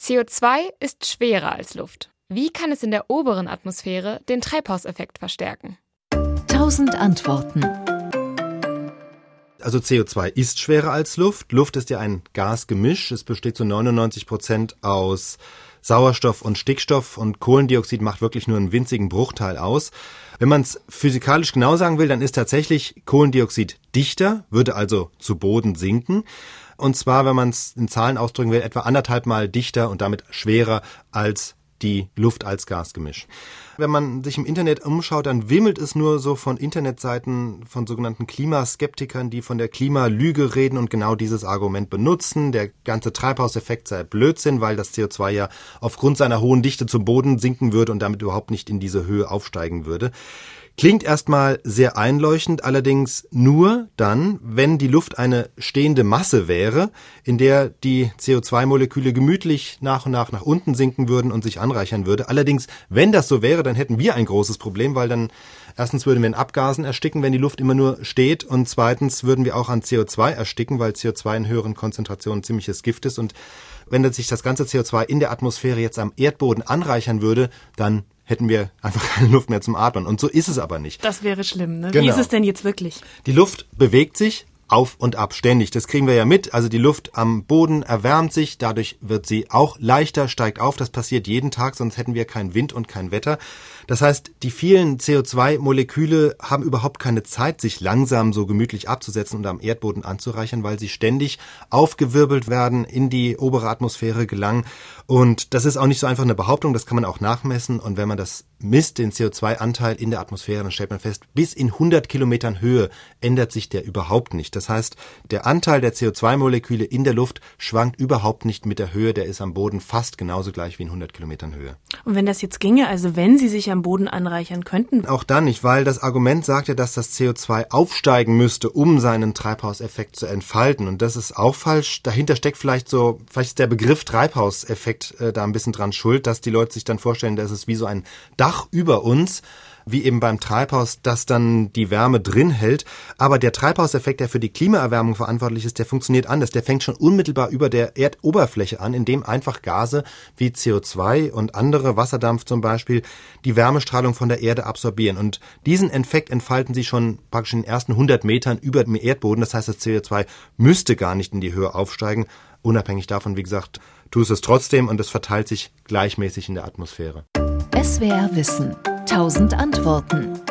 CO2 ist schwerer als Luft. Wie kann es in der oberen Atmosphäre den Treibhauseffekt verstärken? 1000 Antworten. Also CO2 ist schwerer als Luft. Luft ist ja ein Gasgemisch. Es besteht zu 99 Prozent aus Sauerstoff und Stickstoff und Kohlendioxid macht wirklich nur einen winzigen Bruchteil aus. Wenn man es physikalisch genau sagen will, dann ist tatsächlich Kohlendioxid dichter, würde also zu Boden sinken. Und zwar, wenn man es in Zahlen ausdrücken will, etwa anderthalb Mal dichter und damit schwerer als die Luft als Gasgemisch. Wenn man sich im Internet umschaut, dann wimmelt es nur so von Internetseiten von sogenannten Klimaskeptikern, die von der Klimalüge reden und genau dieses Argument benutzen. Der ganze Treibhauseffekt sei Blödsinn, weil das CO2 ja aufgrund seiner hohen Dichte zum Boden sinken würde und damit überhaupt nicht in diese Höhe aufsteigen würde. Klingt erstmal sehr einleuchtend, allerdings nur dann, wenn die Luft eine stehende Masse wäre, in der die CO2-Moleküle gemütlich nach und nach nach unten sinken würden und sich anreichern würde. Allerdings, wenn das so wäre, dann hätten wir ein großes Problem, weil dann erstens würden wir in Abgasen ersticken, wenn die Luft immer nur steht und zweitens würden wir auch an CO2 ersticken, weil CO2 in höheren Konzentrationen ziemliches Gift ist und wenn sich das ganze CO2 in der Atmosphäre jetzt am Erdboden anreichern würde, dann hätten wir einfach keine Luft mehr zum Atmen. Und so ist es aber nicht. Das wäre schlimm, ne? Genau. Wie ist es denn jetzt wirklich? Die Luft bewegt sich auf und ab ständig. Das kriegen wir ja mit. Also die Luft am Boden erwärmt sich, dadurch wird sie auch leichter, steigt auf. Das passiert jeden Tag, sonst hätten wir keinen Wind und kein Wetter. Das heißt, die vielen CO2-Moleküle haben überhaupt keine Zeit, sich langsam so gemütlich abzusetzen und am Erdboden anzureichern, weil sie ständig aufgewirbelt werden, in die obere Atmosphäre gelangen. Und das ist auch nicht so einfach eine Behauptung, das kann man auch nachmessen. Und wenn man das misst, den CO2-Anteil in der Atmosphäre, dann stellt man fest, bis in 100 Kilometern Höhe ändert sich der überhaupt nicht. Das heißt, der Anteil der CO2-Moleküle in der Luft schwankt überhaupt nicht mit der Höhe, der ist am Boden fast genauso gleich wie in 100 Kilometern Höhe. Und wenn das jetzt ginge, also wenn sie sich am Boden anreichern könnten? Auch dann nicht, weil das Argument sagt ja, dass das CO2 aufsteigen müsste, um seinen Treibhauseffekt zu entfalten. Und das ist auch falsch. Dahinter steckt vielleicht so, vielleicht ist der Begriff Treibhauseffekt äh, da ein bisschen dran schuld, dass die Leute sich dann vorstellen, dass es wie so ein Dach über uns wie eben beim Treibhaus, das dann die Wärme drin hält. Aber der Treibhauseffekt, der für die Klimaerwärmung verantwortlich ist, der funktioniert anders. Der fängt schon unmittelbar über der Erdoberfläche an, indem einfach Gase wie CO2 und andere Wasserdampf zum Beispiel die Wärmestrahlung von der Erde absorbieren. Und diesen Effekt entfalten sie schon praktisch in den ersten 100 Metern über dem Erdboden. Das heißt, das CO2 müsste gar nicht in die Höhe aufsteigen. Unabhängig davon, wie gesagt, tut es trotzdem und es verteilt sich gleichmäßig in der Atmosphäre. SWR Wissen. 1000 Antworten.